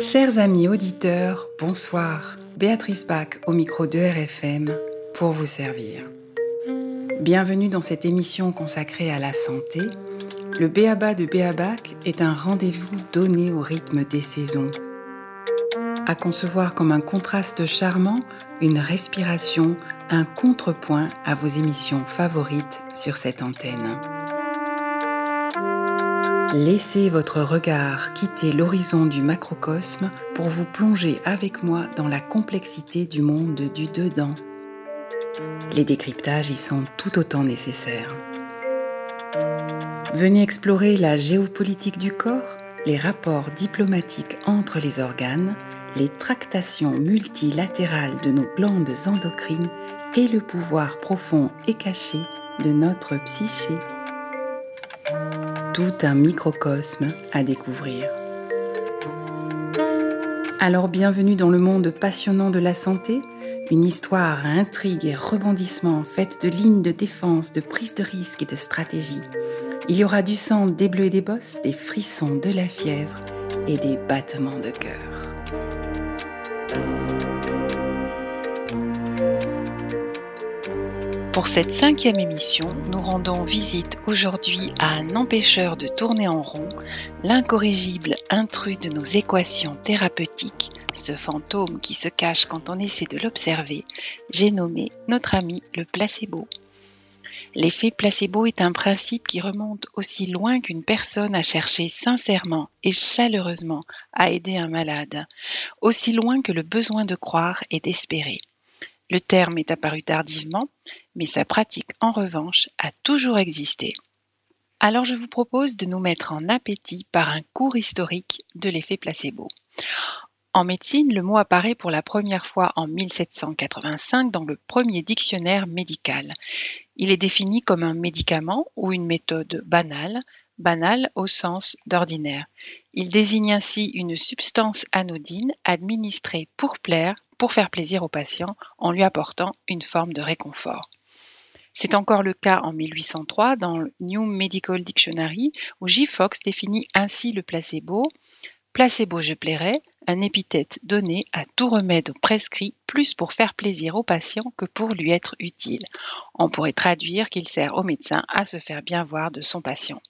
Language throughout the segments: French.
Chers amis auditeurs, bonsoir. Béatrice Bach au micro de RFM pour vous servir. Bienvenue dans cette émission consacrée à la santé. Le Béaba de Béabac est un rendez-vous donné au rythme des saisons. À concevoir comme un contraste charmant, une respiration, un contrepoint à vos émissions favorites sur cette antenne. Laissez votre regard quitter l'horizon du macrocosme pour vous plonger avec moi dans la complexité du monde du dedans. Les décryptages y sont tout autant nécessaires. Venez explorer la géopolitique du corps, les rapports diplomatiques entre les organes, les tractations multilatérales de nos glandes endocrines et le pouvoir profond et caché de notre psyché tout un microcosme à découvrir. Alors bienvenue dans le monde passionnant de la santé, une histoire à intrigue et rebondissement faite de lignes de défense, de prise de risque et de stratégie. Il y aura du sang, des bleus et des bosses, des frissons, de la fièvre et des battements de cœur. Pour cette cinquième émission, nous rendons visite aujourd'hui à un empêcheur de tourner en rond, l'incorrigible intrus de nos équations thérapeutiques, ce fantôme qui se cache quand on essaie de l'observer, j'ai nommé notre ami le placebo. L'effet placebo est un principe qui remonte aussi loin qu'une personne a cherché sincèrement et chaleureusement à aider un malade, aussi loin que le besoin de croire et d'espérer. Le terme est apparu tardivement, mais sa pratique en revanche a toujours existé. Alors je vous propose de nous mettre en appétit par un cours historique de l'effet placebo. En médecine, le mot apparaît pour la première fois en 1785 dans le premier dictionnaire médical. Il est défini comme un médicament ou une méthode banale, banale au sens d'ordinaire. Il désigne ainsi une substance anodine administrée pour plaire, pour faire plaisir au patient en lui apportant une forme de réconfort. C'est encore le cas en 1803 dans le New Medical Dictionary où J. Fox définit ainsi le placebo. Placebo je plairais, un épithète donné à tout remède prescrit plus pour faire plaisir au patient que pour lui être utile. On pourrait traduire qu'il sert au médecin à se faire bien voir de son patient.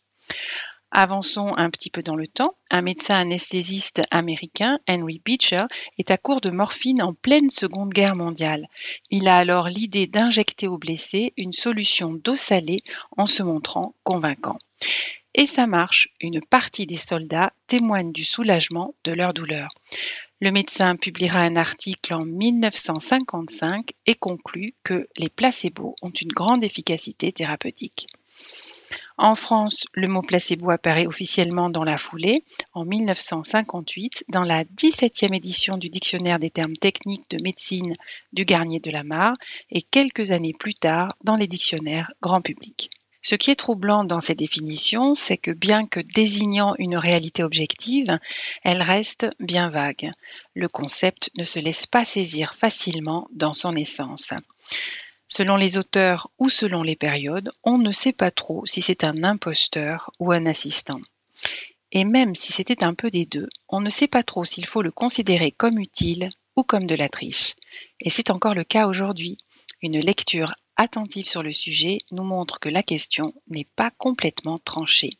Avançons un petit peu dans le temps. Un médecin anesthésiste américain, Henry Beecher, est à court de morphine en pleine Seconde Guerre mondiale. Il a alors l'idée d'injecter au blessé une solution d'eau salée en se montrant convaincant. Et ça marche, une partie des soldats témoignent du soulagement de leur douleur. Le médecin publiera un article en 1955 et conclut que les placebos ont une grande efficacité thérapeutique. En France, le mot placebo apparaît officiellement dans la foulée, en 1958, dans la 17e édition du Dictionnaire des termes techniques de médecine du Garnier de la Mare, et quelques années plus tard dans les dictionnaires grand public. Ce qui est troublant dans ces définitions, c'est que bien que désignant une réalité objective, elles restent bien vagues. Le concept ne se laisse pas saisir facilement dans son essence. Selon les auteurs ou selon les périodes, on ne sait pas trop si c'est un imposteur ou un assistant. Et même si c'était un peu des deux, on ne sait pas trop s'il faut le considérer comme utile ou comme de la triche. Et c'est encore le cas aujourd'hui. Une lecture attentive sur le sujet nous montre que la question n'est pas complètement tranchée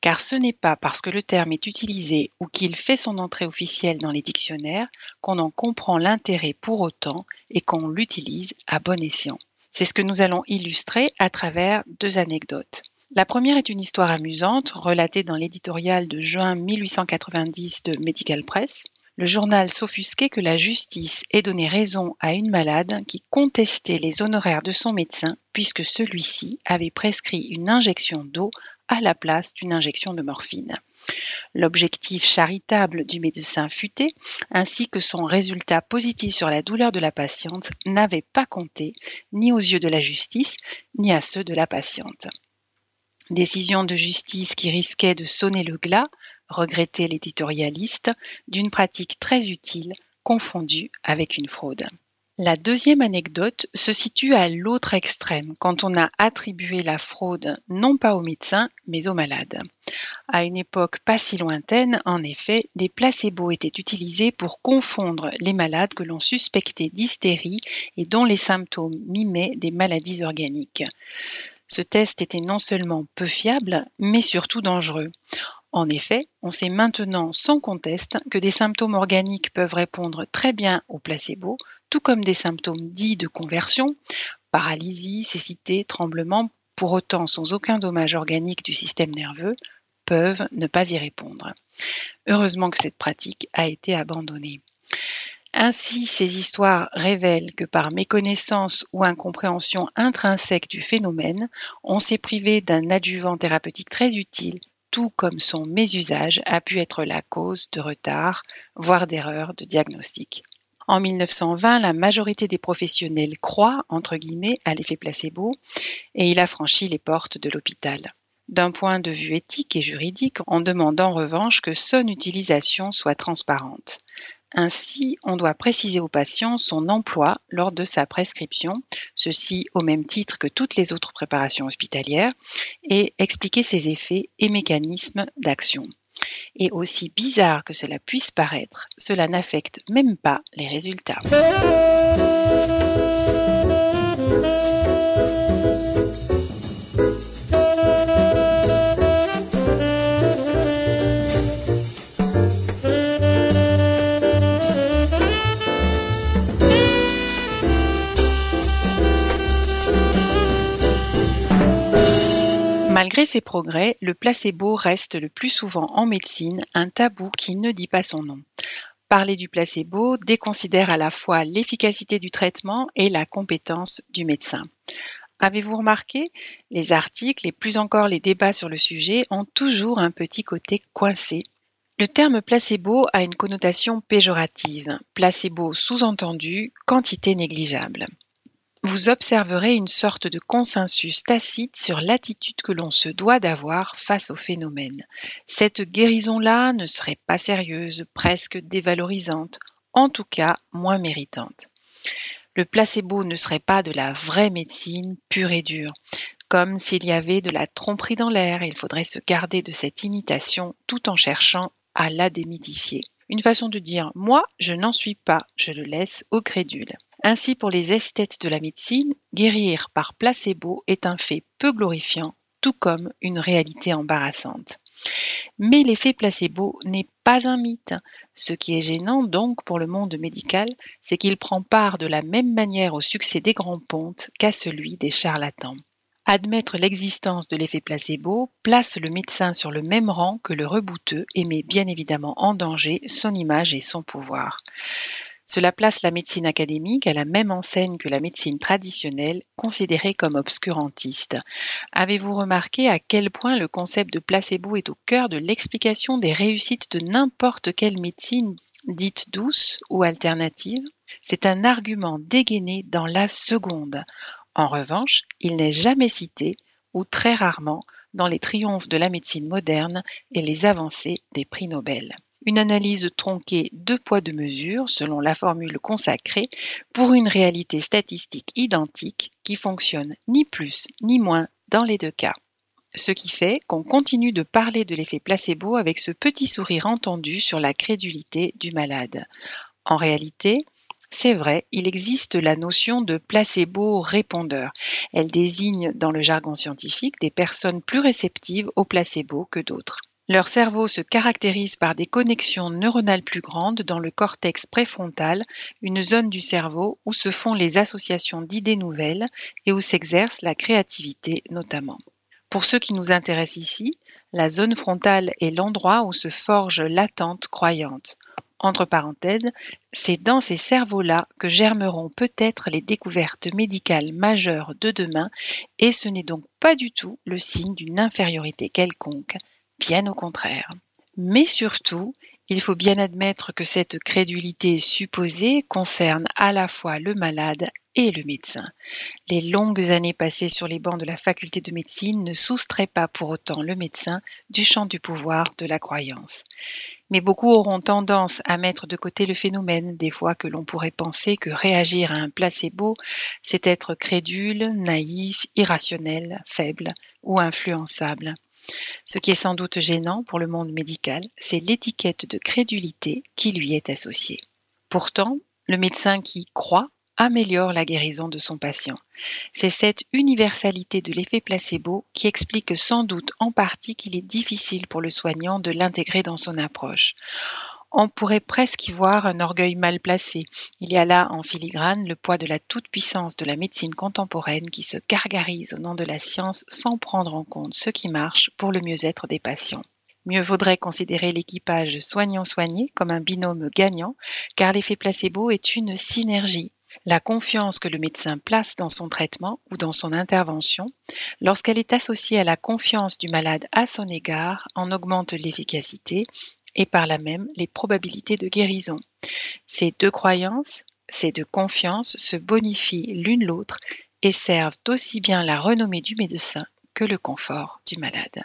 car ce n'est pas parce que le terme est utilisé ou qu'il fait son entrée officielle dans les dictionnaires qu'on en comprend l'intérêt pour autant et qu'on l'utilise à bon escient. C'est ce que nous allons illustrer à travers deux anecdotes. La première est une histoire amusante relatée dans l'éditorial de juin 1890 de Medical Press. Le journal s'offusquait que la justice ait donné raison à une malade qui contestait les honoraires de son médecin puisque celui-ci avait prescrit une injection d'eau à la place d'une injection de morphine. L'objectif charitable du médecin futé, ainsi que son résultat positif sur la douleur de la patiente, n'avaient pas compté ni aux yeux de la justice, ni à ceux de la patiente. Décision de justice qui risquait de sonner le glas, regrettait l'éditorialiste, d'une pratique très utile confondue avec une fraude. La deuxième anecdote se situe à l'autre extrême, quand on a attribué la fraude non pas aux médecins, mais aux malades. À une époque pas si lointaine, en effet, des placebos étaient utilisés pour confondre les malades que l'on suspectait d'hystérie et dont les symptômes mimaient des maladies organiques. Ce test était non seulement peu fiable, mais surtout dangereux. En effet, on sait maintenant sans conteste que des symptômes organiques peuvent répondre très bien au placebo, tout comme des symptômes dits de conversion, paralysie, cécité, tremblement, pour autant sans aucun dommage organique du système nerveux, peuvent ne pas y répondre. Heureusement que cette pratique a été abandonnée. Ainsi, ces histoires révèlent que par méconnaissance ou incompréhension intrinsèque du phénomène, on s'est privé d'un adjuvant thérapeutique très utile tout comme son mésusage a pu être la cause de retard, voire d'erreurs de diagnostic. En 1920, la majorité des professionnels croient, entre guillemets, à l'effet placebo et il a franchi les portes de l'hôpital. D'un point de vue éthique et juridique, on demande en revanche que son utilisation soit transparente. Ainsi, on doit préciser au patient son emploi lors de sa prescription, ceci au même titre que toutes les autres préparations hospitalières, et expliquer ses effets et mécanismes d'action. Et aussi bizarre que cela puisse paraître, cela n'affecte même pas les résultats. Malgré ces progrès, le placebo reste le plus souvent en médecine un tabou qui ne dit pas son nom. Parler du placebo déconsidère à la fois l'efficacité du traitement et la compétence du médecin. Avez-vous remarqué? Les articles et plus encore les débats sur le sujet ont toujours un petit côté coincé. Le terme placebo a une connotation péjorative. Placebo sous-entendu quantité négligeable vous observerez une sorte de consensus tacite sur l'attitude que l'on se doit d'avoir face au phénomène. Cette guérison-là ne serait pas sérieuse, presque dévalorisante, en tout cas moins méritante. Le placebo ne serait pas de la vraie médecine pure et dure, comme s'il y avait de la tromperie dans l'air, il faudrait se garder de cette imitation tout en cherchant à la démythifier. Une façon de dire moi, je n'en suis pas, je le laisse aux crédules. Ainsi, pour les esthètes de la médecine, guérir par placebo est un fait peu glorifiant, tout comme une réalité embarrassante. Mais l'effet placebo n'est pas un mythe. Ce qui est gênant donc pour le monde médical, c'est qu'il prend part de la même manière au succès des grands pontes qu'à celui des charlatans. Admettre l'existence de l'effet placebo place le médecin sur le même rang que le rebouteux et met bien évidemment en danger son image et son pouvoir. Cela place la médecine académique à la même enseigne que la médecine traditionnelle, considérée comme obscurantiste. Avez-vous remarqué à quel point le concept de placebo est au cœur de l'explication des réussites de n'importe quelle médecine dite douce ou alternative? C'est un argument dégainé dans la seconde. En revanche, il n'est jamais cité, ou très rarement, dans les triomphes de la médecine moderne et les avancées des prix Nobel. Une analyse tronquée deux poids deux mesures, selon la formule consacrée, pour une réalité statistique identique qui fonctionne ni plus ni moins dans les deux cas. Ce qui fait qu'on continue de parler de l'effet placebo avec ce petit sourire entendu sur la crédulité du malade. En réalité, c'est vrai, il existe la notion de placebo-répondeur. Elle désigne, dans le jargon scientifique, des personnes plus réceptives au placebo que d'autres. Leur cerveau se caractérise par des connexions neuronales plus grandes dans le cortex préfrontal, une zone du cerveau où se font les associations d'idées nouvelles et où s'exerce la créativité notamment. Pour ceux qui nous intéressent ici, la zone frontale est l'endroit où se forge l'attente croyante. Entre parenthèses, c'est dans ces cerveaux-là que germeront peut-être les découvertes médicales majeures de demain, et ce n'est donc pas du tout le signe d'une infériorité quelconque, bien au contraire. Mais surtout, Il faut bien admettre que cette crédulité supposée concerne à la fois le malade et le médecin. Les longues années passées sur les bancs de la faculté de médecine ne soustraient pas pour autant le médecin du champ du pouvoir de la croyance. Mais beaucoup auront tendance à mettre de côté le phénomène, des fois que l'on pourrait penser que réagir à un placebo, c'est être crédule, naïf, irrationnel, faible ou influençable. Ce qui est sans doute gênant pour le monde médical, c'est l'étiquette de crédulité qui lui est associée. Pourtant, le médecin qui croit améliore la guérison de son patient. C'est cette universalité de l'effet placebo qui explique sans doute en partie qu'il est difficile pour le soignant de l'intégrer dans son approche. On pourrait presque y voir un orgueil mal placé. Il y a là en filigrane le poids de la toute-puissance de la médecine contemporaine qui se gargarise au nom de la science sans prendre en compte ce qui marche pour le mieux-être des patients. Mieux vaudrait considérer l'équipage soignant-soigné comme un binôme gagnant, car l'effet placebo est une synergie la confiance que le médecin place dans son traitement ou dans son intervention, lorsqu'elle est associée à la confiance du malade à son égard, en augmente l'efficacité et par là même les probabilités de guérison. Ces deux croyances, ces deux confiances se bonifient l'une l'autre et servent aussi bien la renommée du médecin que le confort du malade.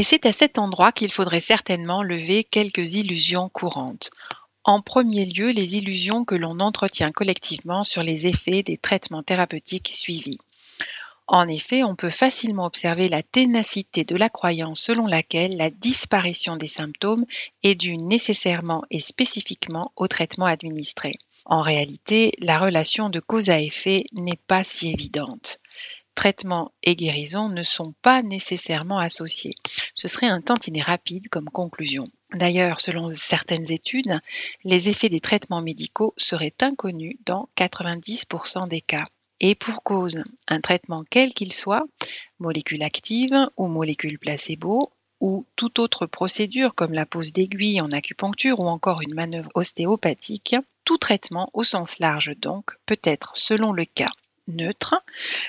Et c'est à cet endroit qu'il faudrait certainement lever quelques illusions courantes. En premier lieu, les illusions que l'on entretient collectivement sur les effets des traitements thérapeutiques suivis. En effet, on peut facilement observer la ténacité de la croyance selon laquelle la disparition des symptômes est due nécessairement et spécifiquement au traitement administré. En réalité, la relation de cause à effet n'est pas si évidente traitement et guérison ne sont pas nécessairement associés. Ce serait un tantinet rapide comme conclusion. D'ailleurs, selon certaines études, les effets des traitements médicaux seraient inconnus dans 90% des cas. Et pour cause, un traitement quel qu'il soit, molécule active ou molécule placebo, ou toute autre procédure comme la pose d'aiguille en acupuncture ou encore une manœuvre ostéopathique, tout traitement au sens large donc peut être, selon le cas, neutre,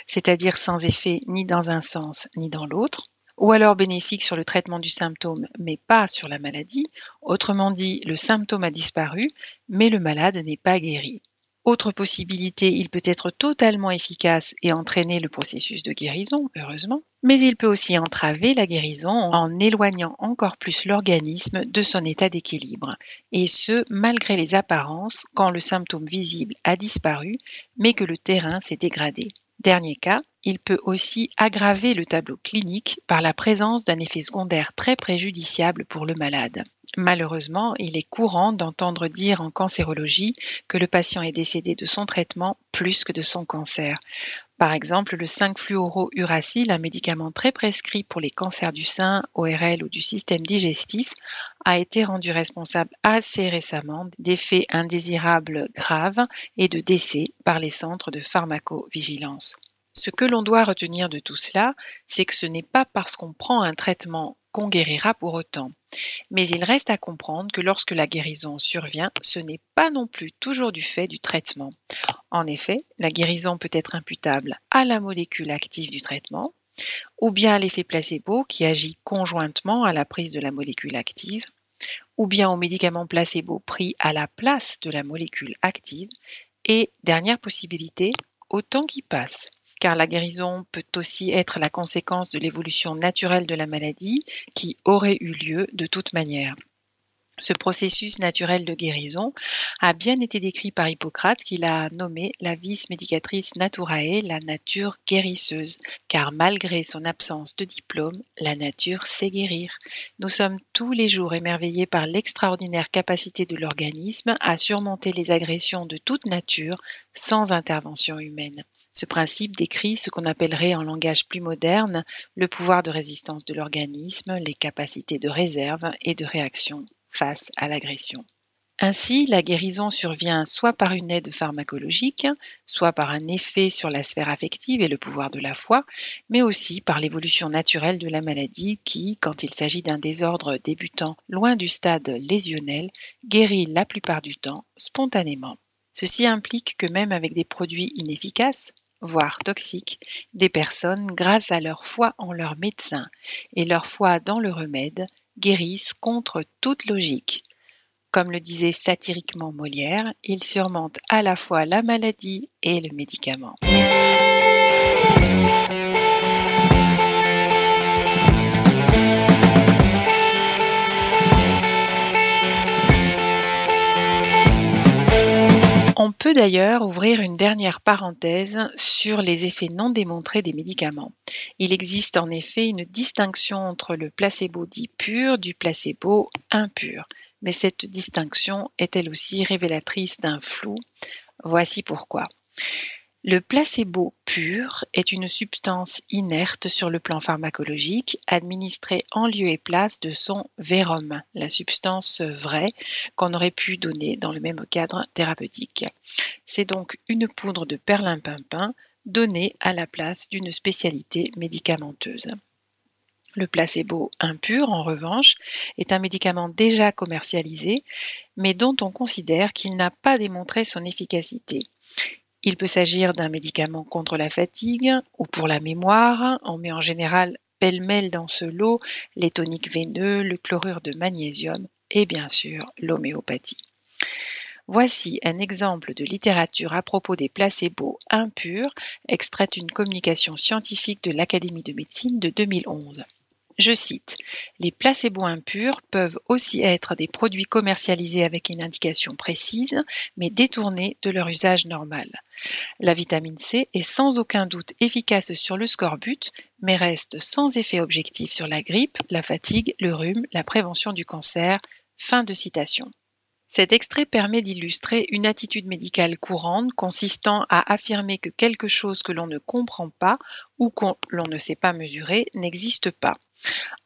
c'est-à-dire sans effet ni dans un sens ni dans l'autre, ou alors bénéfique sur le traitement du symptôme mais pas sur la maladie, autrement dit le symptôme a disparu mais le malade n'est pas guéri. Autre possibilité, il peut être totalement efficace et entraîner le processus de guérison, heureusement, mais il peut aussi entraver la guérison en éloignant encore plus l'organisme de son état d'équilibre, et ce, malgré les apparences, quand le symptôme visible a disparu, mais que le terrain s'est dégradé. Dernier cas, il peut aussi aggraver le tableau clinique par la présence d'un effet secondaire très préjudiciable pour le malade. Malheureusement, il est courant d'entendre dire en cancérologie que le patient est décédé de son traitement plus que de son cancer. Par exemple, le 5-fluorouracil, un médicament très prescrit pour les cancers du sein, ORL ou du système digestif, a été rendu responsable assez récemment d'effets indésirables graves et de décès par les centres de pharmacovigilance. Ce que l'on doit retenir de tout cela, c'est que ce n'est pas parce qu'on prend un traitement qu'on guérira pour autant. Mais il reste à comprendre que lorsque la guérison survient, ce n'est pas non plus toujours du fait du traitement. En effet, la guérison peut être imputable à la molécule active du traitement, ou bien à l'effet placebo qui agit conjointement à la prise de la molécule active, ou bien au médicament placebo pris à la place de la molécule active, et dernière possibilité, au temps qui passe car la guérison peut aussi être la conséquence de l'évolution naturelle de la maladie qui aurait eu lieu de toute manière. Ce processus naturel de guérison a bien été décrit par Hippocrate qui l'a nommé la vis medicatrice naturae, la nature guérisseuse, car malgré son absence de diplôme, la nature sait guérir. Nous sommes tous les jours émerveillés par l'extraordinaire capacité de l'organisme à surmonter les agressions de toute nature sans intervention humaine. Ce principe décrit ce qu'on appellerait en langage plus moderne le pouvoir de résistance de l'organisme, les capacités de réserve et de réaction face à l'agression. Ainsi, la guérison survient soit par une aide pharmacologique, soit par un effet sur la sphère affective et le pouvoir de la foi, mais aussi par l'évolution naturelle de la maladie qui, quand il s'agit d'un désordre débutant loin du stade lésionnel, guérit la plupart du temps spontanément. Ceci implique que même avec des produits inefficaces, voire toxiques, des personnes, grâce à leur foi en leur médecin et leur foi dans le remède, guérissent contre toute logique. Comme le disait satiriquement Molière, il surmonte à la fois la maladie et le médicament. On peut d'ailleurs ouvrir une dernière parenthèse sur les effets non démontrés des médicaments. Il existe en effet une distinction entre le placebo dit pur du placebo impur mais cette distinction est elle aussi révélatrice d'un flou? Voici pourquoi. Le placebo pur est une substance inerte sur le plan pharmacologique, administrée en lieu et place de son vérum, la substance vraie qu'on aurait pu donner dans le même cadre thérapeutique. C'est donc une poudre de perlimpinpin donnée à la place d'une spécialité médicamenteuse. Le placebo impur, en revanche, est un médicament déjà commercialisé, mais dont on considère qu'il n'a pas démontré son efficacité. Il peut s'agir d'un médicament contre la fatigue ou pour la mémoire. On met en général pêle-mêle dans ce lot les toniques veineux, le chlorure de magnésium et bien sûr l'homéopathie. Voici un exemple de littérature à propos des placebos impurs, extrait d'une communication scientifique de l'Académie de médecine de 2011. Je cite Les placebos impurs peuvent aussi être des produits commercialisés avec une indication précise, mais détournés de leur usage normal. La vitamine C est sans aucun doute efficace sur le scorbut, mais reste sans effet objectif sur la grippe, la fatigue, le rhume, la prévention du cancer. Fin de citation. Cet extrait permet d'illustrer une attitude médicale courante consistant à affirmer que quelque chose que l'on ne comprend pas ou que l'on ne sait pas mesurer n'existe pas.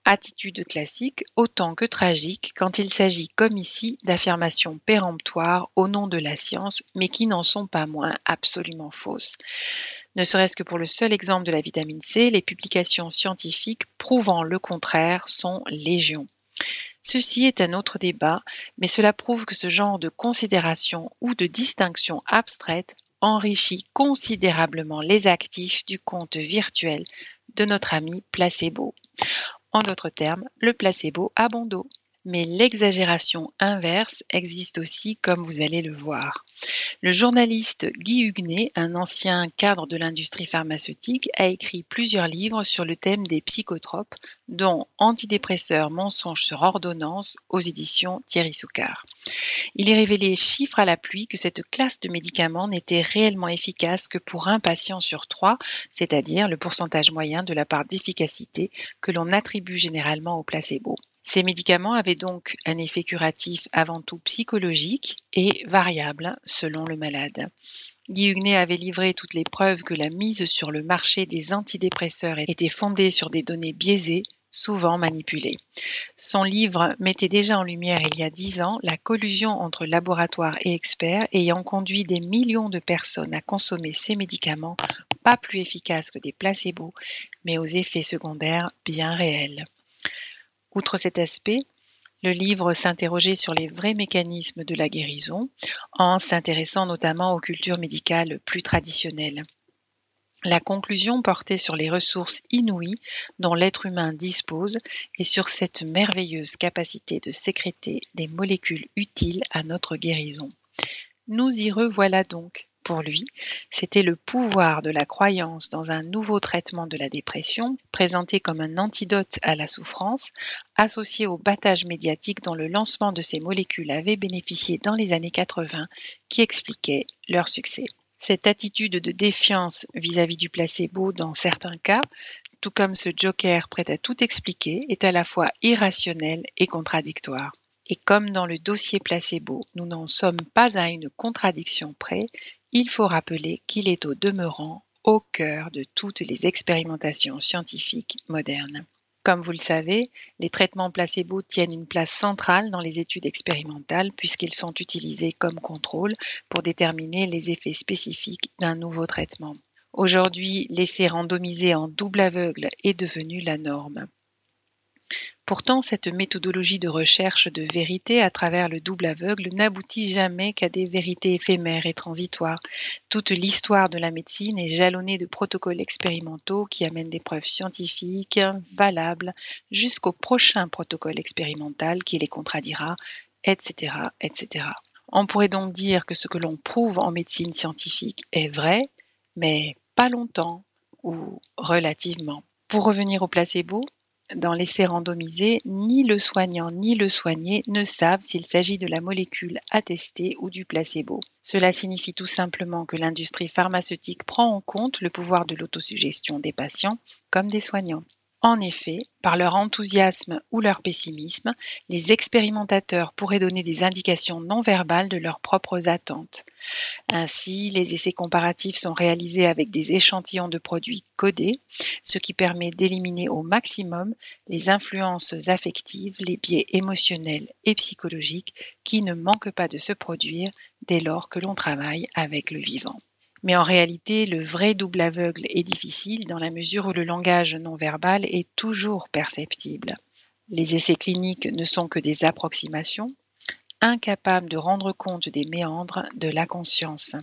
Attitude classique autant que tragique quand il s'agit, comme ici, d'affirmations péremptoires au nom de la science, mais qui n'en sont pas moins absolument fausses. Ne serait-ce que pour le seul exemple de la vitamine C, les publications scientifiques prouvant le contraire sont légion. Ceci est un autre débat, mais cela prouve que ce genre de considération ou de distinction abstraite enrichit considérablement les actifs du compte virtuel de notre ami placebo. En d'autres termes, le placebo à bon. Mais l'exagération inverse existe aussi, comme vous allez le voir. Le journaliste Guy Huguenet, un ancien cadre de l'industrie pharmaceutique, a écrit plusieurs livres sur le thème des psychotropes, dont Antidépresseurs, mensonges sur ordonnance aux éditions Thierry Soucard. Il est révélé chiffre à la pluie que cette classe de médicaments n'était réellement efficace que pour un patient sur trois, c'est-à-dire le pourcentage moyen de la part d'efficacité que l'on attribue généralement au placebo. Ces médicaments avaient donc un effet curatif avant tout psychologique et variable selon le malade. Guy Huguenet avait livré toutes les preuves que la mise sur le marché des antidépresseurs était fondée sur des données biaisées, souvent manipulées. Son livre mettait déjà en lumière il y a dix ans la collusion entre laboratoires et experts ayant conduit des millions de personnes à consommer ces médicaments pas plus efficaces que des placebos, mais aux effets secondaires bien réels. Outre cet aspect, le livre s'interrogeait sur les vrais mécanismes de la guérison en s'intéressant notamment aux cultures médicales plus traditionnelles. La conclusion portait sur les ressources inouïes dont l'être humain dispose et sur cette merveilleuse capacité de sécréter des molécules utiles à notre guérison. Nous y revoilà donc, pour lui, c'était le pouvoir de la croyance dans un nouveau traitement de la dépression, présenté comme un antidote à la souffrance, associé au battage médiatique dont le lancement de ces molécules avait bénéficié dans les années 80, qui expliquait leur succès. Cette attitude de défiance vis-à-vis du placebo dans certains cas, tout comme ce joker prêt à tout expliquer, est à la fois irrationnel et contradictoire. Et comme dans le dossier placebo, nous n'en sommes pas à une contradiction près, il faut rappeler qu'il est au demeurant au cœur de toutes les expérimentations scientifiques modernes. Comme vous le savez, les traitements placebo tiennent une place centrale dans les études expérimentales puisqu'ils sont utilisés comme contrôle pour déterminer les effets spécifiques d'un nouveau traitement. Aujourd'hui, l'essai randomisé en double aveugle est devenu la norme. Pourtant, cette méthodologie de recherche de vérité à travers le double aveugle n'aboutit jamais qu'à des vérités éphémères et transitoires. Toute l'histoire de la médecine est jalonnée de protocoles expérimentaux qui amènent des preuves scientifiques valables jusqu'au prochain protocole expérimental qui les contradira, etc., etc. On pourrait donc dire que ce que l'on prouve en médecine scientifique est vrai, mais pas longtemps ou relativement. Pour revenir au placebo, dans l'essai randomisé, ni le soignant ni le soigné ne savent s'il s'agit de la molécule attestée ou du placebo. Cela signifie tout simplement que l'industrie pharmaceutique prend en compte le pouvoir de l'autosuggestion des patients comme des soignants. En effet, par leur enthousiasme ou leur pessimisme, les expérimentateurs pourraient donner des indications non verbales de leurs propres attentes. Ainsi, les essais comparatifs sont réalisés avec des échantillons de produits codés, ce qui permet d'éliminer au maximum les influences affectives, les biais émotionnels et psychologiques qui ne manquent pas de se produire dès lors que l'on travaille avec le vivant. Mais en réalité, le vrai double aveugle est difficile dans la mesure où le langage non verbal est toujours perceptible. Les essais cliniques ne sont que des approximations, incapables de rendre compte des méandres de la conscience.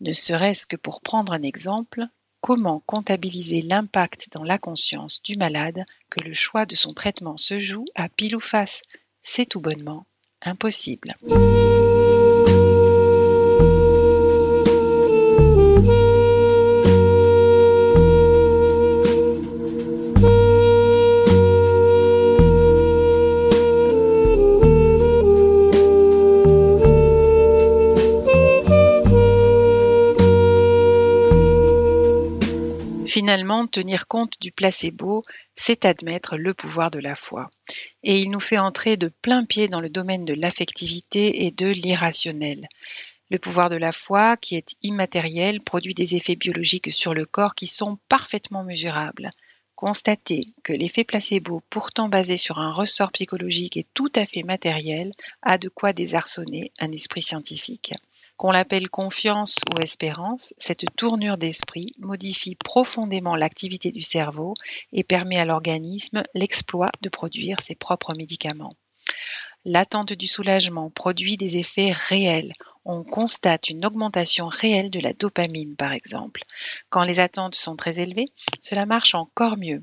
Ne serait-ce que pour prendre un exemple, comment comptabiliser l'impact dans la conscience du malade que le choix de son traitement se joue à pile ou face? C'est tout bonnement impossible. Finalement, tenir compte du placebo, c'est admettre le pouvoir de la foi. Et il nous fait entrer de plein pied dans le domaine de l'affectivité et de l'irrationnel. Le pouvoir de la foi, qui est immatériel, produit des effets biologiques sur le corps qui sont parfaitement mesurables. Constater que l'effet placebo, pourtant basé sur un ressort psychologique, est tout à fait matériel, a de quoi désarçonner un esprit scientifique. Qu'on l'appelle confiance ou espérance, cette tournure d'esprit modifie profondément l'activité du cerveau et permet à l'organisme l'exploit de produire ses propres médicaments. L'attente du soulagement produit des effets réels. On constate une augmentation réelle de la dopamine, par exemple. Quand les attentes sont très élevées, cela marche encore mieux.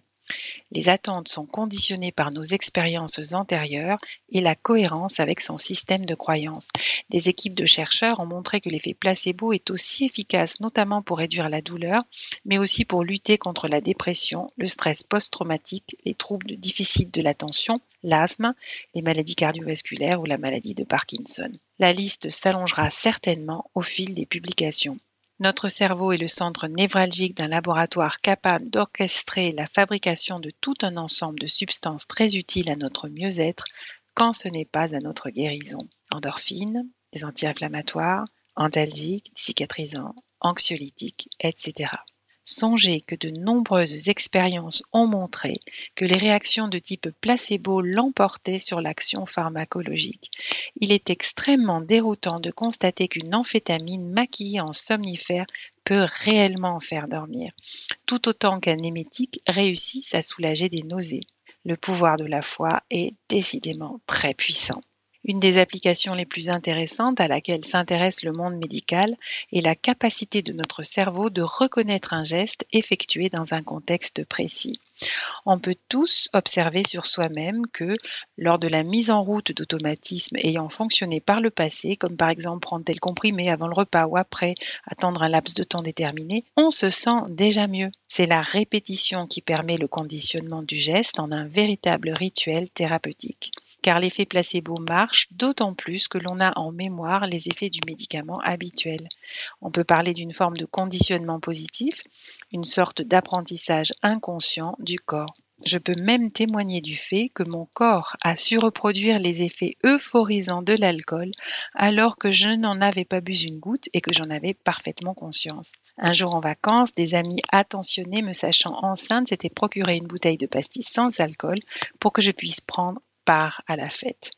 Les attentes sont conditionnées par nos expériences antérieures et la cohérence avec son système de croyances. Des équipes de chercheurs ont montré que l'effet placebo est aussi efficace notamment pour réduire la douleur, mais aussi pour lutter contre la dépression, le stress post-traumatique, les troubles de déficit de l'attention, l'asthme, les maladies cardiovasculaires ou la maladie de Parkinson. La liste s'allongera certainement au fil des publications. Notre cerveau est le centre névralgique d'un laboratoire capable d'orchestrer la fabrication de tout un ensemble de substances très utiles à notre mieux-être quand ce n'est pas à notre guérison. Endorphines, des anti-inflammatoires, antalgiques, cicatrisants, anxiolytiques, etc. Songez que de nombreuses expériences ont montré que les réactions de type placebo l'emportaient sur l'action pharmacologique. Il est extrêmement déroutant de constater qu'une amphétamine maquillée en somnifère peut réellement faire dormir, tout autant qu'un émétique réussisse à soulager des nausées. Le pouvoir de la foi est décidément très puissant. Une des applications les plus intéressantes à laquelle s'intéresse le monde médical est la capacité de notre cerveau de reconnaître un geste effectué dans un contexte précis. On peut tous observer sur soi-même que, lors de la mise en route d'automatismes ayant fonctionné par le passé, comme par exemple prendre tel comprimé avant le repas ou après, attendre un laps de temps déterminé, on se sent déjà mieux. C'est la répétition qui permet le conditionnement du geste en un véritable rituel thérapeutique car l'effet placebo marche d'autant plus que l'on a en mémoire les effets du médicament habituel. On peut parler d'une forme de conditionnement positif, une sorte d'apprentissage inconscient du corps. Je peux même témoigner du fait que mon corps a su reproduire les effets euphorisants de l'alcool alors que je n'en avais pas bu une goutte et que j'en avais parfaitement conscience. Un jour en vacances, des amis attentionnés me sachant enceinte s'étaient procuré une bouteille de pastis sans alcool pour que je puisse prendre part à la fête.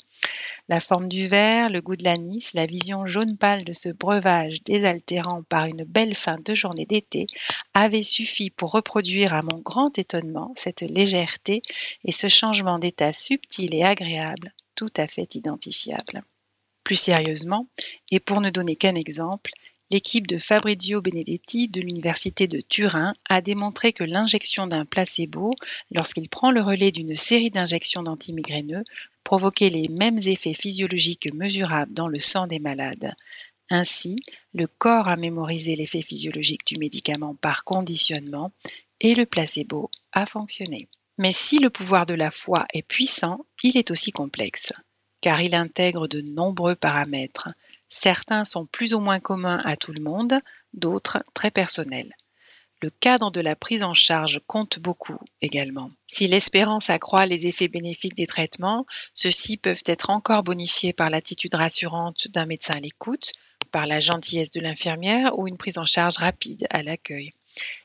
La forme du verre, le goût de l'anis, la vision jaune pâle de ce breuvage désaltérant par une belle fin de journée d'été avaient suffi pour reproduire à mon grand étonnement cette légèreté et ce changement d'état subtil et agréable, tout à fait identifiable. Plus sérieusement, et pour ne donner qu'un exemple, l'équipe de Fabrizio Benedetti de l'Université de Turin a démontré que l'injection d'un placebo, lorsqu'il prend le relais d'une série d'injections d'antimigraineux, provoquait les mêmes effets physiologiques mesurables dans le sang des malades. Ainsi, le corps a mémorisé l'effet physiologique du médicament par conditionnement et le placebo a fonctionné. Mais si le pouvoir de la foi est puissant, il est aussi complexe, car il intègre de nombreux paramètres, Certains sont plus ou moins communs à tout le monde, d'autres très personnels. Le cadre de la prise en charge compte beaucoup également. Si l'espérance accroît les effets bénéfiques des traitements, ceux-ci peuvent être encore bonifiés par l'attitude rassurante d'un médecin à l'écoute, par la gentillesse de l'infirmière ou une prise en charge rapide à l'accueil.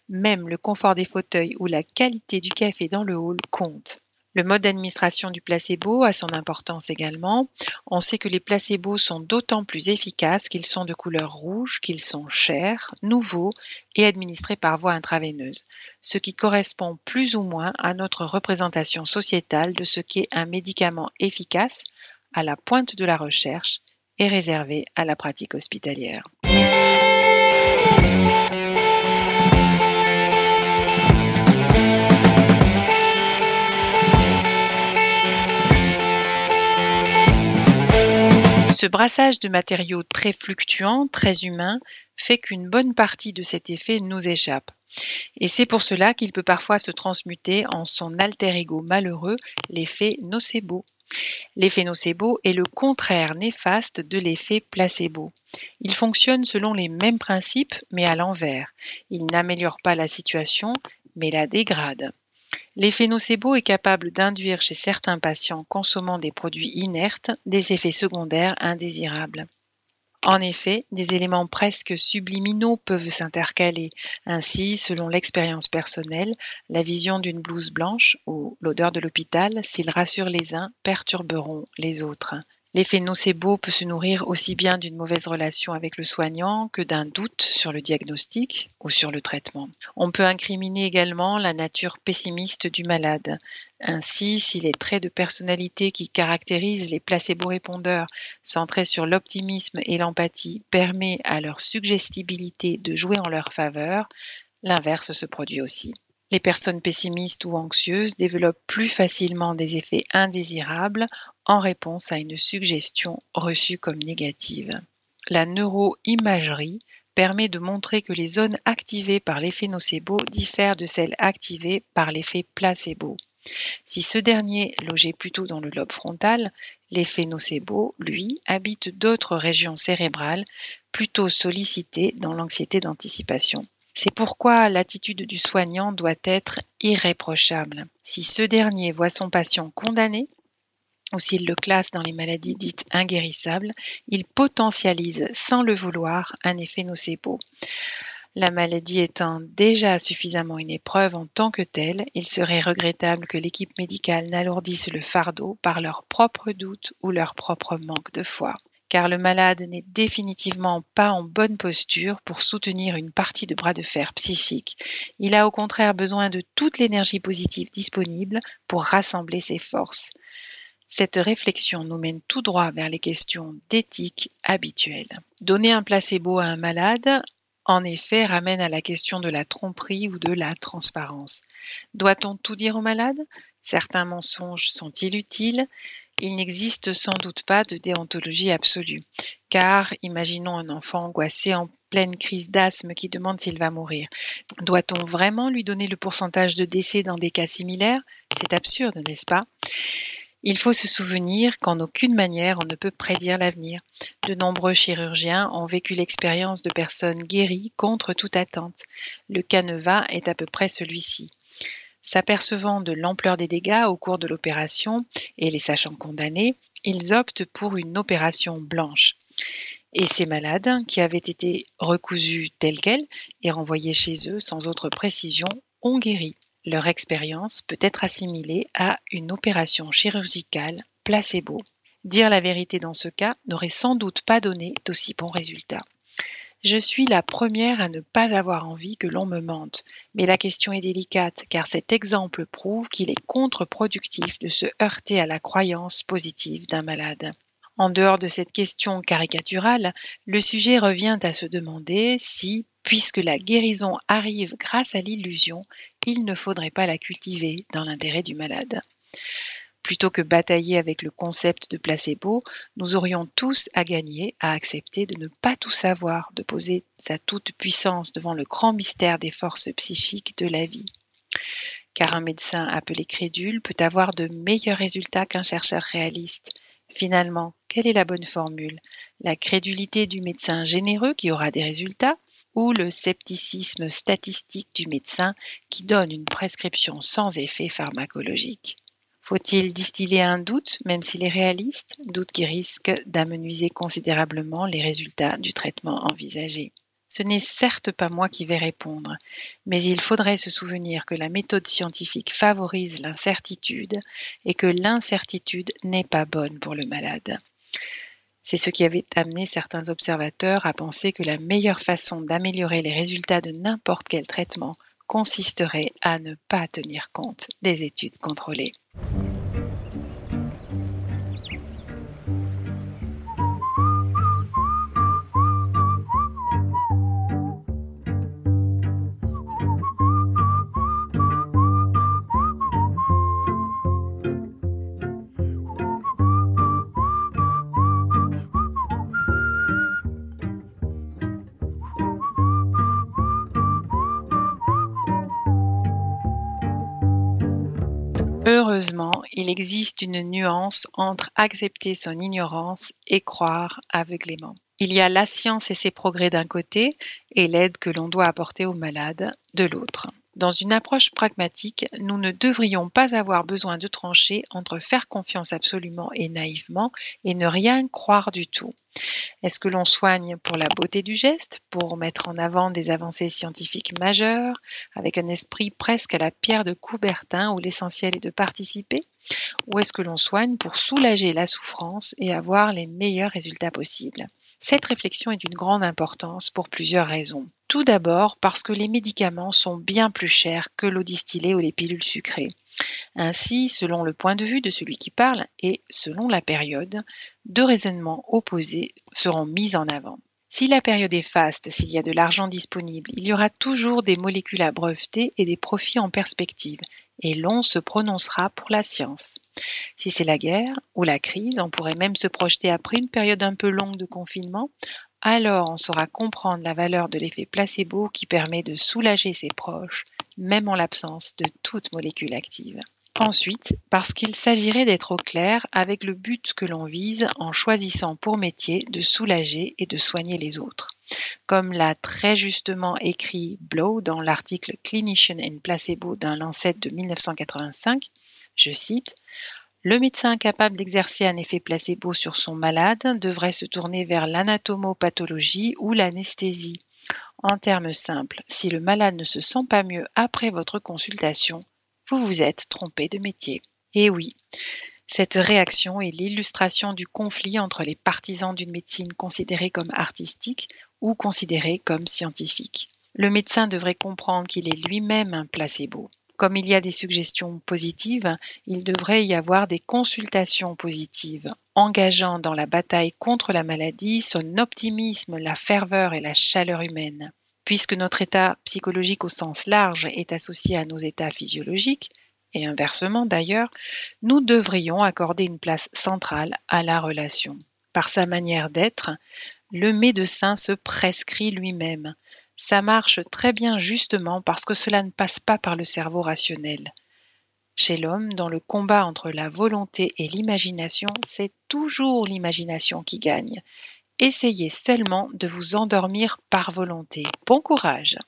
Même le confort des fauteuils ou la qualité du café dans le hall comptent. Le mode d'administration du placebo a son importance également. On sait que les placebos sont d'autant plus efficaces qu'ils sont de couleur rouge, qu'ils sont chers, nouveaux et administrés par voie intraveineuse, ce qui correspond plus ou moins à notre représentation sociétale de ce qu'est un médicament efficace, à la pointe de la recherche et réservé à la pratique hospitalière. Ce brassage de matériaux très fluctuants, très humains, fait qu'une bonne partie de cet effet nous échappe. Et c'est pour cela qu'il peut parfois se transmuter en son alter ego malheureux, l'effet nocebo. L'effet nocebo est le contraire néfaste de l'effet placebo. Il fonctionne selon les mêmes principes, mais à l'envers. Il n'améliore pas la situation, mais la dégrade. L'effet nocebo est capable d'induire chez certains patients consommant des produits inertes des effets secondaires indésirables. En effet, des éléments presque subliminaux peuvent s'intercaler. Ainsi, selon l'expérience personnelle, la vision d'une blouse blanche ou l'odeur de l'hôpital, s'ils rassurent les uns, perturberont les autres. L'effet nocebo peut se nourrir aussi bien d'une mauvaise relation avec le soignant que d'un doute sur le diagnostic ou sur le traitement. On peut incriminer également la nature pessimiste du malade. Ainsi, si les traits de personnalité qui caractérisent les placebo-répondeurs centrés sur l'optimisme et l'empathie permet à leur suggestibilité de jouer en leur faveur, l'inverse se produit aussi. Les personnes pessimistes ou anxieuses développent plus facilement des effets indésirables en réponse à une suggestion reçue comme négative. La neuroimagerie permet de montrer que les zones activées par l'effet nocebo diffèrent de celles activées par l'effet placebo. Si ce dernier logeait plutôt dans le lobe frontal, l'effet nocebo, lui, habite d'autres régions cérébrales plutôt sollicitées dans l'anxiété d'anticipation. C'est pourquoi l'attitude du soignant doit être irréprochable. Si ce dernier voit son patient condamné, ou s'il le classe dans les maladies dites inguérissables, il potentialise sans le vouloir un effet nocebo. La maladie étant déjà suffisamment une épreuve en tant que telle, il serait regrettable que l'équipe médicale n'alourdisse le fardeau par leurs propres doutes ou leur propre manque de foi car le malade n'est définitivement pas en bonne posture pour soutenir une partie de bras de fer psychique. Il a au contraire besoin de toute l'énergie positive disponible pour rassembler ses forces. Cette réflexion nous mène tout droit vers les questions d'éthique habituelles. Donner un placebo à un malade, en effet, ramène à la question de la tromperie ou de la transparence. Doit-on tout dire au malade? Certains mensonges sont-ils utiles? Il n'existe sans doute pas de déontologie absolue, car imaginons un enfant angoissé en pleine crise d'asthme qui demande s'il va mourir. Doit-on vraiment lui donner le pourcentage de décès dans des cas similaires? C'est absurde, n'est-ce pas? Il faut se souvenir qu'en aucune manière on ne peut prédire l'avenir. De nombreux chirurgiens ont vécu l'expérience de personnes guéries contre toute attente. Le canevas est à peu près celui-ci. S'apercevant de l'ampleur des dégâts au cours de l'opération et les sachant condamnés, ils optent pour une opération blanche. Et ces malades, qui avaient été recousus tels quels et renvoyés chez eux sans autre précision, ont guéri. Leur expérience peut être assimilée à une opération chirurgicale placebo. Dire la vérité dans ce cas n'aurait sans doute pas donné d'aussi bons résultats. Je suis la première à ne pas avoir envie que l'on me mente, mais la question est délicate car cet exemple prouve qu'il est contre-productif de se heurter à la croyance positive d'un malade. En dehors de cette question caricaturale, le sujet revient à se demander si, puisque la guérison arrive grâce à l'illusion, il ne faudrait pas la cultiver dans l'intérêt du malade. Plutôt que batailler avec le concept de placebo, nous aurions tous à gagner à accepter de ne pas tout savoir, de poser sa toute puissance devant le grand mystère des forces psychiques de la vie. Car un médecin appelé crédule peut avoir de meilleurs résultats qu'un chercheur réaliste. Finalement, quelle est la bonne formule? La crédulité du médecin généreux qui aura des résultats? Ou le scepticisme statistique du médecin qui donne une prescription sans effet pharmacologique. Faut-il distiller un doute, même s'il est réaliste, doute qui risque d'amenuiser considérablement les résultats du traitement envisagé. Ce n'est certes pas moi qui vais répondre, mais il faudrait se souvenir que la méthode scientifique favorise l'incertitude et que l'incertitude n'est pas bonne pour le malade. C'est ce qui avait amené certains observateurs à penser que la meilleure façon d'améliorer les résultats de n'importe quel traitement consisterait à ne pas tenir compte des études contrôlées. Heureusement, il existe une nuance entre accepter son ignorance et croire aveuglément. Il y a la science et ses progrès d'un côté et l'aide que l'on doit apporter aux malades de l'autre. Dans une approche pragmatique, nous ne devrions pas avoir besoin de trancher entre faire confiance absolument et naïvement et ne rien croire du tout. Est-ce que l'on soigne pour la beauté du geste, pour mettre en avant des avancées scientifiques majeures, avec un esprit presque à la pierre de Coubertin où l'essentiel est de participer? Ou est-ce que l'on soigne pour soulager la souffrance et avoir les meilleurs résultats possibles? Cette réflexion est d'une grande importance pour plusieurs raisons. Tout d'abord parce que les médicaments sont bien plus chers que l'eau distillée ou les pilules sucrées. Ainsi, selon le point de vue de celui qui parle et selon la période, deux raisonnements opposés seront mis en avant. Si la période est faste, s'il y a de l'argent disponible, il y aura toujours des molécules à breveter et des profits en perspective, et l'on se prononcera pour la science. Si c'est la guerre ou la crise, on pourrait même se projeter après une période un peu longue de confinement, alors on saura comprendre la valeur de l'effet placebo qui permet de soulager ses proches, même en l'absence de toute molécule active. Ensuite, parce qu'il s'agirait d'être au clair avec le but que l'on vise en choisissant pour métier de soulager et de soigner les autres. Comme l'a très justement écrit Blow dans l'article Clinician and Placebo d'un Lancet de 1985, je cite le médecin capable d'exercer un effet placebo sur son malade devrait se tourner vers l'anatomopathologie ou l'anesthésie. En termes simples, si le malade ne se sent pas mieux après votre consultation, vous vous êtes trompé de métier. Et oui, cette réaction est l'illustration du conflit entre les partisans d'une médecine considérée comme artistique ou considérée comme scientifique. Le médecin devrait comprendre qu'il est lui-même un placebo. Comme il y a des suggestions positives, il devrait y avoir des consultations positives, engageant dans la bataille contre la maladie son optimisme, la ferveur et la chaleur humaine. Puisque notre état psychologique au sens large est associé à nos états physiologiques, et inversement d'ailleurs, nous devrions accorder une place centrale à la relation. Par sa manière d'être, le médecin se prescrit lui-même, ça marche très bien justement parce que cela ne passe pas par le cerveau rationnel. Chez l'homme, dans le combat entre la volonté et l'imagination, c'est toujours l'imagination qui gagne. Essayez seulement de vous endormir par volonté. Bon courage.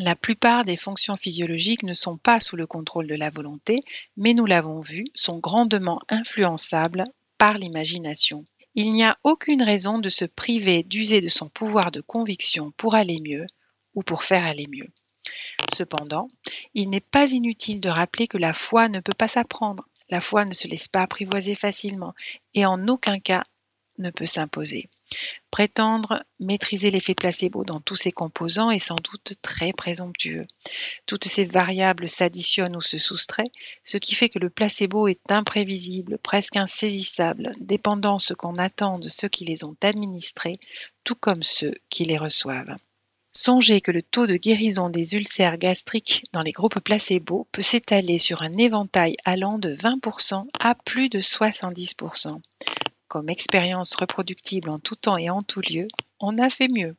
La plupart des fonctions physiologiques ne sont pas sous le contrôle de la volonté, mais nous l'avons vu, sont grandement influençables par l'imagination. Il n'y a aucune raison de se priver d'user de son pouvoir de conviction pour aller mieux ou pour faire aller mieux. Cependant, il n'est pas inutile de rappeler que la foi ne peut pas s'apprendre, la foi ne se laisse pas apprivoiser facilement et en aucun cas ne peut s'imposer. Prétendre maîtriser l'effet placebo dans tous ses composants est sans doute très présomptueux. Toutes ces variables s'additionnent ou se soustraient, ce qui fait que le placebo est imprévisible, presque insaisissable, dépendant ce qu'on attend de ceux qui les ont administrés, tout comme ceux qui les reçoivent. Songez que le taux de guérison des ulcères gastriques dans les groupes placebo peut s'étaler sur un éventail allant de 20% à plus de 70% comme expérience reproductible en tout temps et en tout lieu, on a fait mieux.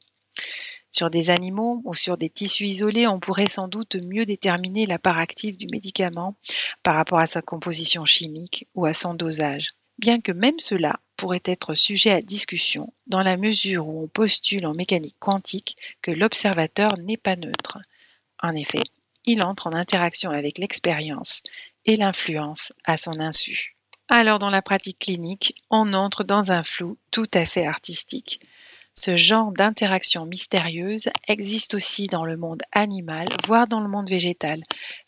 Sur des animaux ou sur des tissus isolés, on pourrait sans doute mieux déterminer la part active du médicament par rapport à sa composition chimique ou à son dosage, bien que même cela pourrait être sujet à discussion dans la mesure où on postule en mécanique quantique que l'observateur n'est pas neutre. En effet, il entre en interaction avec l'expérience et l'influence à son insu. Alors dans la pratique clinique, on entre dans un flou tout à fait artistique. Ce genre d'interaction mystérieuse existe aussi dans le monde animal, voire dans le monde végétal.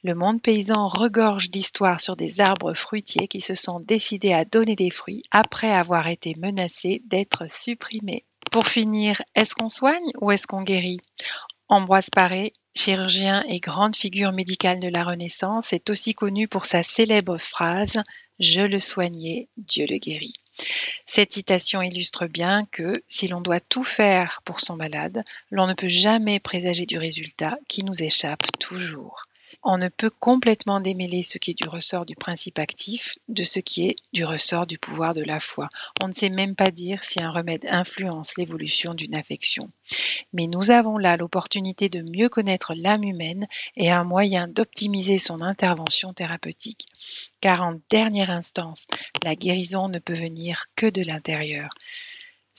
Le monde paysan regorge d'histoires sur des arbres fruitiers qui se sont décidés à donner des fruits après avoir été menacés d'être supprimés. Pour finir, est-ce qu'on soigne ou est-ce qu'on guérit? Ambroise Paré, chirurgien et grande figure médicale de la Renaissance, est aussi connu pour sa célèbre phrase je le soignais, Dieu le guérit. Cette citation illustre bien que si l'on doit tout faire pour son malade, l'on ne peut jamais présager du résultat qui nous échappe toujours. On ne peut complètement démêler ce qui est du ressort du principe actif de ce qui est du ressort du pouvoir de la foi. On ne sait même pas dire si un remède influence l'évolution d'une affection. Mais nous avons là l'opportunité de mieux connaître l'âme humaine et un moyen d'optimiser son intervention thérapeutique. Car en dernière instance, la guérison ne peut venir que de l'intérieur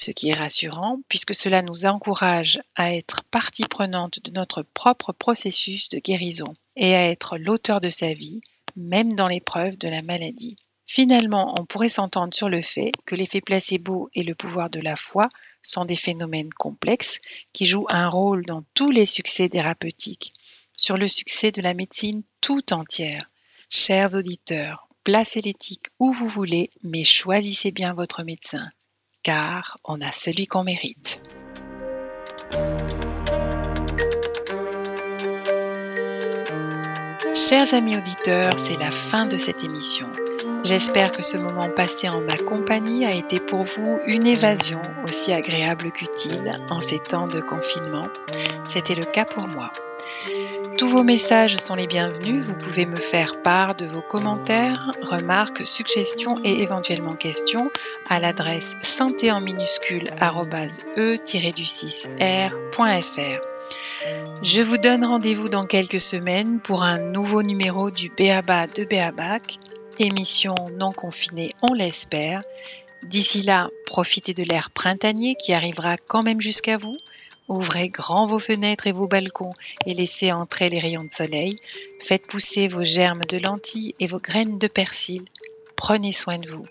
ce qui est rassurant puisque cela nous encourage à être partie prenante de notre propre processus de guérison et à être l'auteur de sa vie, même dans l'épreuve de la maladie. Finalement, on pourrait s'entendre sur le fait que l'effet placebo et le pouvoir de la foi sont des phénomènes complexes qui jouent un rôle dans tous les succès thérapeutiques, sur le succès de la médecine tout entière. Chers auditeurs, placez l'éthique où vous voulez, mais choisissez bien votre médecin car on a celui qu'on mérite. Chers amis auditeurs, c'est la fin de cette émission. J'espère que ce moment passé en ma compagnie a été pour vous une évasion aussi agréable qu'utile en ces temps de confinement. C'était le cas pour moi. Tous vos messages sont les bienvenus. Vous pouvez me faire part de vos commentaires, remarques, suggestions et éventuellement questions à l'adresse santé en minuscule e-du6r.fr. Je vous donne rendez-vous dans quelques semaines pour un nouveau numéro du Béaba de Béabac, émission non confinée, on l'espère. D'ici là, profitez de l'air printanier qui arrivera quand même jusqu'à vous. Ouvrez grand vos fenêtres et vos balcons et laissez entrer les rayons de soleil. Faites pousser vos germes de lentilles et vos graines de persil. Prenez soin de vous.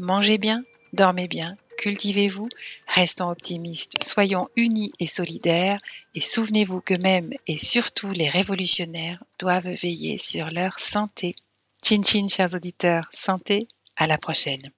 Mangez bien, dormez bien, cultivez-vous, restons optimistes, soyons unis et solidaires et souvenez-vous que même et surtout les révolutionnaires doivent veiller sur leur santé. Chin chin chers auditeurs, santé, à la prochaine.